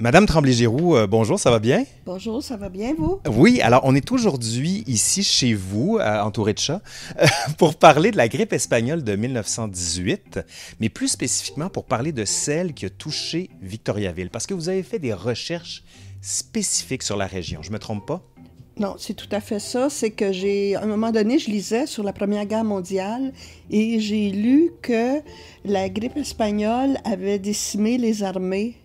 Madame Tremblay-Giroux, euh, bonjour, ça va bien? Bonjour, ça va bien, vous? Oui, alors on est aujourd'hui ici chez vous, euh, entouré de chats, euh, pour parler de la grippe espagnole de 1918, mais plus spécifiquement pour parler de celle qui a touché Victoriaville, parce que vous avez fait des recherches spécifiques sur la région, je me trompe pas? Non, c'est tout à fait ça. C'est que j'ai, à un moment donné, je lisais sur la Première Guerre mondiale et j'ai lu que la grippe espagnole avait décimé les armées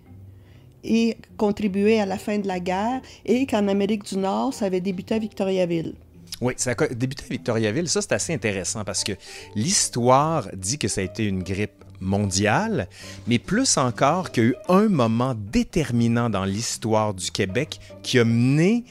et contribué à la fin de la guerre et qu'en Amérique du Nord, ça avait débuté à Victoriaville. Oui, ça a débuté à Victoriaville. Ça, c'est assez intéressant parce que l'histoire dit que ça a été une grippe mondiale, mais plus encore qu'il y a eu un moment déterminant dans l'histoire du Québec qui a mené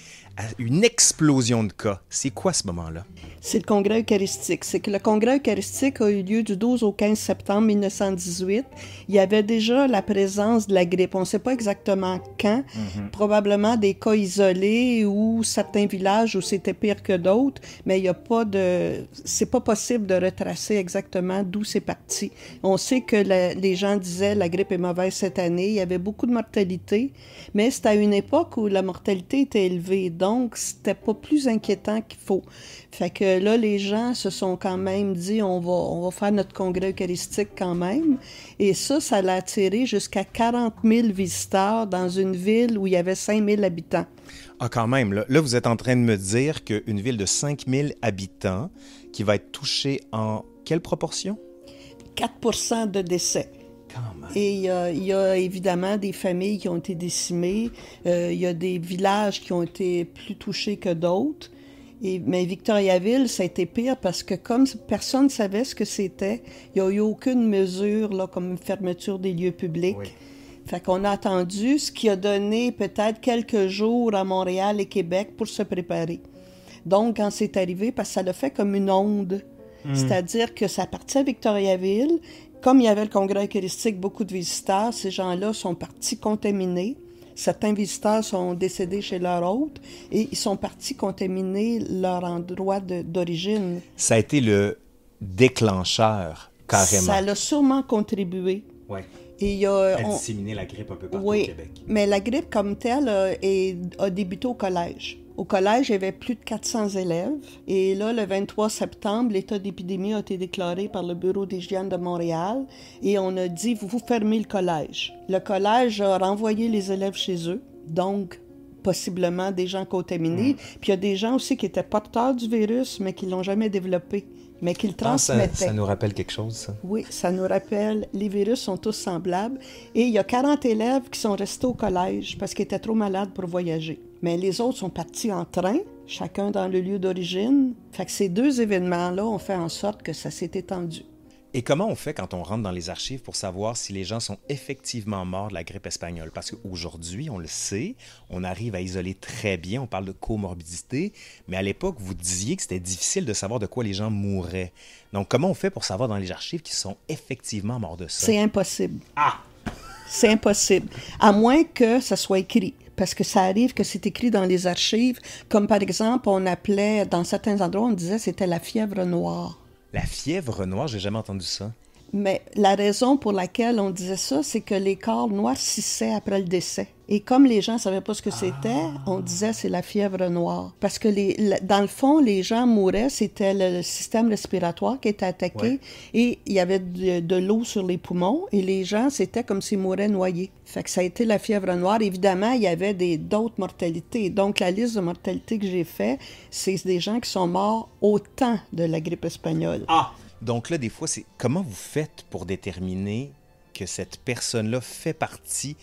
à une explosion de cas. C'est quoi ce moment-là? C'est le congrès eucharistique. C'est que le congrès eucharistique a eu lieu du 12 au 15 septembre 1918. Il y avait déjà la présence de la grippe. On ne sait pas exactement quand. Mhm. Probablement des cas isolés ou certains villages où c'était pire que d'autres, mais il n'y a pas de... C'est pas possible de retracer exactement d'où c'est parti. On sait que les gens disaient la grippe est mauvaise cette année. Il y avait beaucoup de mortalité, mais c'était à une époque où la mortalité était élevée. Donc, c'était pas plus inquiétant qu'il faut. Fait que là, les gens se sont quand même dit, on va, on va faire notre congrès eucharistique quand même. Et ça, ça l'a attiré jusqu'à 40 000 visiteurs dans une ville où il y avait 5 000 habitants. Ah, quand même. Là, vous êtes en train de me dire qu'une ville de 5 000 habitants qui va être touchée en quelle proportion? 4% de décès. Et il y, a, évidemment des familles qui ont été décimées. Euh, il y a des villages qui ont été plus touchés que d'autres mais Victoriaville, ça a été pire parce que comme personne ne savait ce que c'était, il n'y a eu aucune mesure là, comme une fermeture des lieux publics. Fait qu'on a attendu, ce qui a donné peut-être quelques jours à Montréal et Québec pour se préparer. Donc, quand c'est arrivé, parce que ça l'a fait comme une onde. Hmm. C'est-à-dire que ça partit à Victoriaville. Comme il y avait le congrès eucharistique, beaucoup de visiteurs, ces gens-là sont partis contaminés. Certains visiteurs sont décédés chez leur hôte et ils sont partis contaminer leur endroit d'origine. Ça a été le déclencheur, carrément. Ça l'a sûrement contribué. Oui. Et il y a, a disséminé la grippe un peu partout au Québec. Mais la grippe comme telle a débuté au collège. Au collège, il y avait plus de 400 élèves. Et là, le 23 septembre, l'état d'épidémie a été déclaré par le Bureau d'hygiène de Montréal. Et on a dit, vous vous fermez le collège. Le collège a renvoyé les élèves chez eux. Donc, possiblement des gens contaminés. Hmm. Puis il y a des gens aussi qui étaient porteurs du virus, mais qui l'ont jamais développé mais qu'ils ah, transmettaient. ça, nous rappelle quelque chose, ça? Oui, ça nous rappelle. Les virus sont tous semblables. Et il y a 40 élèves qui sont restés au collège parce qu'ils étaient trop malades pour voyager. Mais les autres sont partis en train, chacun dans le lieu d'origine. Fait que ces deux événements-là ont fait en sorte que ça s'est étendu. Et comment on fait quand on rentre dans les archives pour savoir si les gens sont effectivement morts de la grippe espagnole? Parce qu'aujourd'hui, on le sait, on arrive à isoler très bien, on parle de comorbidité, mais à l'époque, vous disiez que c'était difficile de savoir de quoi les gens mouraient. Donc, comment on fait pour savoir dans les archives qu'ils sont effectivement morts de ça? C'est impossible. Ah! C'est impossible. À moins que ça soit écrit parce que ça arrive que c'est écrit dans les archives, comme par exemple, on appelait, dans certains endroits, on disait c'était la fièvre noire. La fièvre noire, j'ai jamais entendu ça. Mais la raison pour laquelle on disait ça, c'est que les corps noircissaient après le décès. Et comme les gens ne savaient pas ce que c'était, on disait c'est la fièvre noire. Parce que les, dans le fond, les gens mouraient, c'était le système respiratoire qui était attaqué et il y avait de, l'eau sur les poumons et les gens, c'était comme s'ils mouraient noyés. Fait que ça a été la fièvre noire. Évidemment, il y avait d'autres mortalités. Donc la liste de mortalités que j'ai fait, c'est des gens qui sont morts au temps de la grippe espagnole. Ah! Donc là, des fois, c'est comment vous faites pour déterminer que cette personne-là fait partie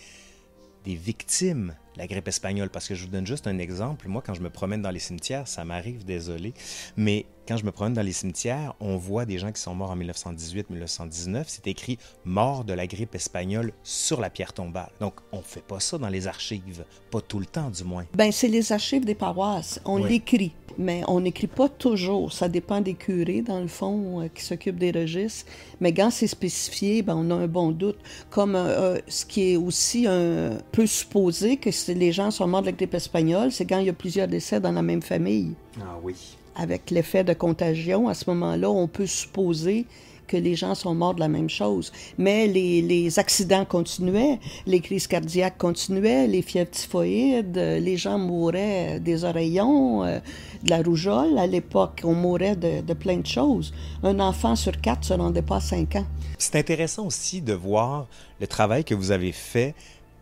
des victimes de la grippe espagnole. Parce que je vous donne juste un exemple. Moi, quand je me promène dans les cimetières, ça m'arrive, désolé, mais quand je me promène dans les cimetières, on voit des gens qui sont morts en 1918, 1919. C'est écrit mort de la grippe espagnole sur la pierre tombale. Donc, on ne fait pas ça dans les archives. Pas tout le temps, du moins. Ben, c'est les archives des paroisses. On l'écrit mais on n'écrit pas toujours. Ça dépend des curés, dans le fond, euh, qui s'occupent des registres. Mais quand c'est spécifié, ben, on a un bon doute. Comme euh, euh, ce qui est aussi un peu supposé que les gens sont morts de la grippe espagnole, c'est quand il y a plusieurs décès dans la même famille. Ah oui. Avec l'effet de contagion, à ce moment-là, on peut supposer que les gens sont morts de la même chose. Mais les, accidents continuaient, les crises cardiaques continuaient, les fièvres typhoïdes, les gens mouraient des oreillons, euh, de la rougeole. À l'époque, on mourait de, de, plein de choses. Un enfant sur quatre se rendait pas à 5 ans. C'est intéressant aussi de voir le travail que vous avez fait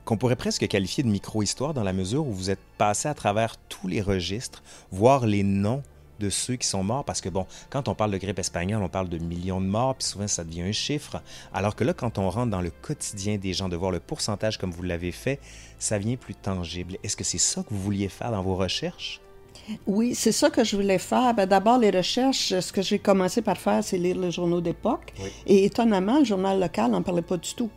qu'on pourrait presque qualifier de micro-histoire dans la mesure où vous êtes passé à travers tous les registres, voir les noms de ceux qui sont morts, parce que bon, quand on parle de grippe espagnole, on parle de millions de morts, puis souvent ça devient un chiffre, alors que là, quand on rentre dans le quotidien des gens, de voir le pourcentage comme vous l'avez fait, ça vient plus tangible. Est-ce que c'est ça que vous vouliez faire dans vos recherches? Oui, c'est ça que je voulais faire. Ben, D'abord, les recherches, ce que j'ai commencé par faire, c'est lire le journaux d'époque. Oui. Et étonnamment, le journal local n'en parlait pas du tout.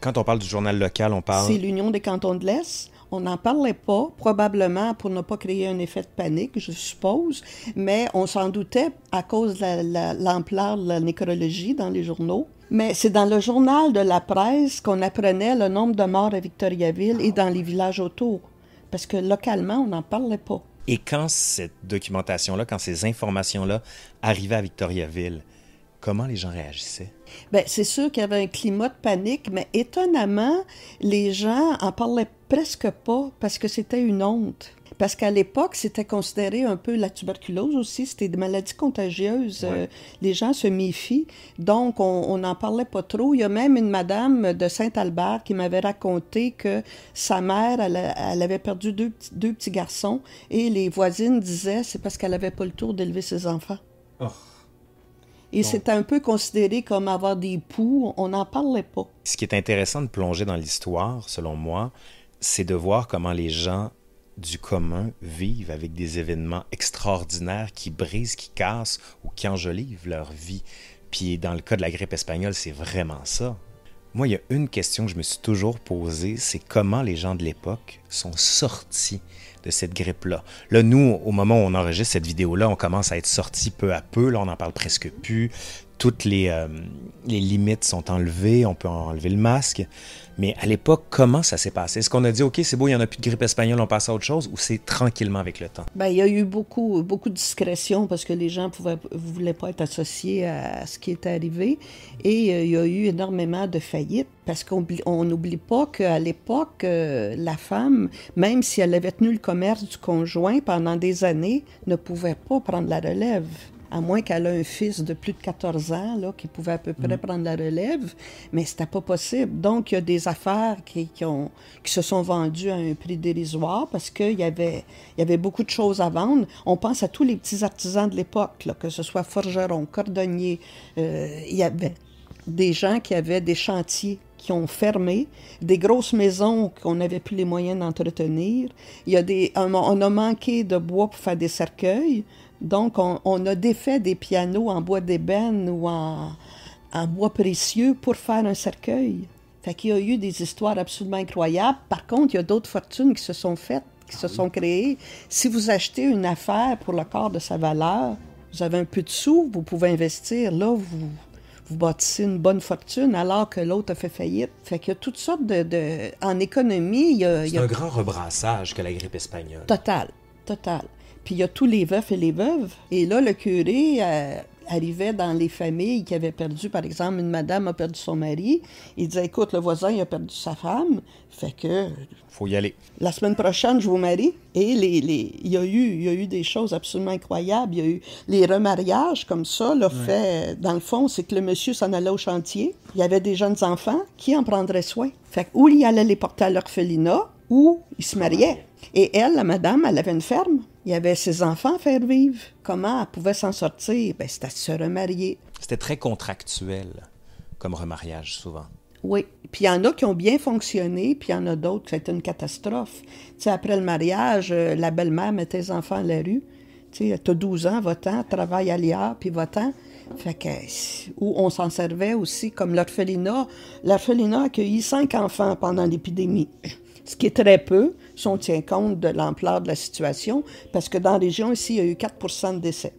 Quand on parle du journal local, on parle... C'est l'Union des cantons de l'Est. On n'en parlait pas, probablement pour ne pas créer un effet de panique, je suppose, mais on s'en doutait à cause de l'ampleur de la nécrologie dans les journaux. Mais c'est dans le journal de la presse qu'on apprenait le nombre de morts à Victoriaville et dans les villages autour. Parce que localement, on n'en parlait pas. Et quand cette documentation-là, quand ces informations-là arrivaient à Victoriaville, comment les gens réagissaient? Bien, c'est sûr qu'il y avait un climat de panique, mais étonnamment, les gens en parlaient presque pas parce que c'était une honte. Parce qu'à l'époque, c'était considéré un peu la tuberculose aussi, c'était des maladies contagieuses. Euh, les gens se méfient, donc on n'en parlait pas trop. Il y a même une madame de Saint-Albert qui m'avait raconté que sa mère, elle, elle avait perdu deux, deux, petits garçons et les voisines disaient c'est parce qu'elle n'avait pas le tour d'élever ses enfants. Oh. Et c'était un peu considéré comme avoir des poux, on n'en parlait pas. Ce qui est intéressant de plonger dans l'histoire, selon moi, c'est de voir comment les gens du commun vivent avec des événements extraordinaires qui brisent, qui cassent ou qui enjolivent leur vie. Puis dans le cas de la grippe espagnole, c'est vraiment ça. Moi, il y a une question que je me suis toujours posée, c'est comment les gens de l'époque sont sortis de cette grippe-là. Là, nous, au moment où on enregistre cette vidéo-là, on commence à être sortis peu à peu. Là, on n'en parle presque plus. Toutes les, euh, les limites sont enlevées. On peut enlever le masque. Mais à l'époque, comment ça s'est passé? Est-ce qu'on a dit, OK, c'est beau, il n'y en a plus de grippe espagnole, on passe à autre chose, ou c'est tranquillement avec le temps? Bien, il y a eu beaucoup, beaucoup de discrétion parce que les gens ne voulaient pas être associés à ce qui était arrivé. Et euh, il y a eu énormément de faillites parce qu'on n'oublie pas qu'à l'époque, euh, la femme, même si elle avait tenu le commerce du conjoint pendant des années, ne pouvait pas prendre la relève à moins qu'elle ait un fils de plus de 14 ans là, qui pouvait à peu près mm. prendre la relève, mais c'était pas possible. Donc, il y a des affaires qui, qui, ont, qui se sont vendues à un prix dérisoire parce qu'il y avait, il y avait beaucoup de choses à vendre. On pense à tous les petits artisans de l'époque, que ce soit forgerons, cordonniers, euh, il y avait des gens qui avaient des chantiers qui ont fermé, des grosses maisons qu'on n'avait plus les moyens d'entretenir. Il y a des, on a manqué de bois pour faire des cercueils. Donc, on, a défait des pianos en bois d'ébène ou en, bois précieux pour faire un cercueil. Fait qu'il y a eu des histoires absolument incroyables. Par contre, il y a d'autres fortunes qui se sont faites, qui se sont créées. Si vous achetez une affaire pour le quart de sa valeur, vous avez un peu de sous, vous pouvez investir. Là, vous, vous bâtissez une bonne fortune alors que l'autre a fait faillite. Fait qu'il y a toutes sortes de... En économie, il y a... C'est un grand rebrassage que la grippe espagnole. Total, total. Puis il y a tous les veufs et les veuves. Et là, le curé euh, arrivait dans les familles qui avaient perdu, par exemple, une madame a perdu son mari. Il disait, écoute, le voisin il a perdu sa femme. Fait que... Faut y aller. La semaine prochaine, je vous marie. Et les, les, il, y a eu, il y a eu des choses absolument incroyables. Il y a eu les remariages comme ça. Le fait, dans le fond, c'est que le monsieur s'en allait au chantier. Il y avait des jeunes enfants. Qui en prendrait soin? Fait que, ou il allait les porter à l'orphelinat, ou il se mariait. Et elle, la madame, elle avait une ferme. Il y avait ses enfants à faire vivre. Comment elle pouvait s'en sortir? Ben, c'était se remarier. C'était très contractuel comme remariage, souvent. Oui. Puis il y en a qui ont bien fonctionné, puis il y en a d'autres qui c'était une catastrophe. Tu sais, après le mariage, euh, la belle-mère mettait les enfants à la rue. Tu sais, as 12 ans, va-t'en, travaille à l'IA, puis va-t'en. Fait que, où on s'en servait aussi comme l'orphelinat. L'orphelinat a accueilli cinq enfants pendant l'épidémie ce qui est très peu si on tient compte de l'ampleur de la situation, parce que dans la région ici, il y a eu 4% de décès.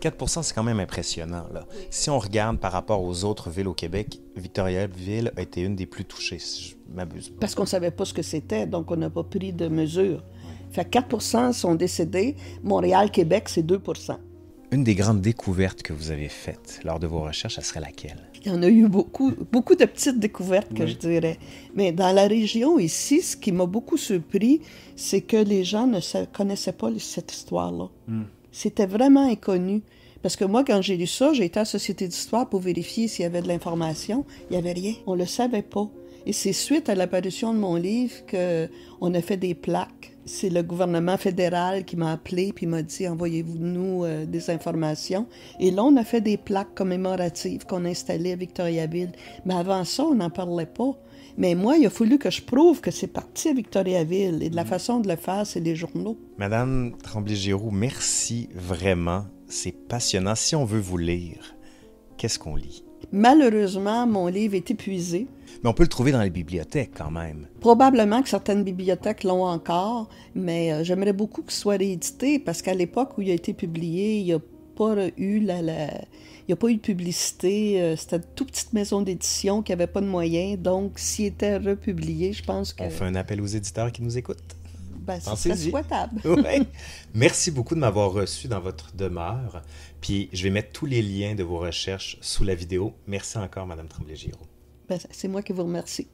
4% c'est quand même impressionnant. Là. Si on regarde par rapport aux autres villes au Québec, Victoriaville a été une des plus touchées, si je m'abuse. Parce qu'on ne savait pas ce que c'était, donc on n'a pas pris de mesures. Fait 4% sont décédés. Montréal, Québec, c'est 2% Une des grandes découvertes que vous avez faites lors de vos recherches, ça serait laquelle? Il y en a eu beaucoup, beaucoup de petites découvertes, que je dirais. Mais dans la région ici, ce qui m'a beaucoup surpris, c'est que les gens ne connaissaient pas cette histoire-là. Hmm. C'était vraiment inconnu. Parce que moi, quand j'ai lu ça, j'ai été à la Société d'histoire pour vérifier s'il y avait de l'information. Il n'y avait rien. On ne le savait pas. Et c'est suite à l'apparition de mon livre qu'on a fait des plaques c'est le gouvernement fédéral qui m'a appelé puis m'a dit envoyez-vous-nous euh, des informations. Et là, on a fait des plaques commémoratives qu'on a installées à Victoriaville. Mais avant ça, on n'en parlait pas. Mais moi, il a fallu que je prouve que c'est parti à Victoriaville. Et de la mm. façon de le faire, c'est les journaux. Madame Tremblay-Giroux, merci vraiment. C'est passionnant. Si on veut vous lire, qu'est-ce qu'on lit? Malheureusement, mon livre est épuisé. Mais on peut le trouver dans les bibliothèques quand même. Probablement que certaines bibliothèques l'ont encore, mais euh, j'aimerais beaucoup qu'il soit réédité parce qu'à l'époque où il a été publié, il n'y a pas eu la, il a pas eu de publicité. Euh, c'était une toute petite maison d'édition qui n'avait pas de moyens. Donc, s'il était republié, je pense que. On fait un appel aux éditeurs qui nous écoutent. Ben, c'est souhaitable. Merci beaucoup de m'avoir reçu dans votre demeure. Puis je vais mettre tous les liens de vos recherches sous la vidéo. Merci encore, Madame Tremblay-Giraud. Ben, c'est moi qui vous remercie.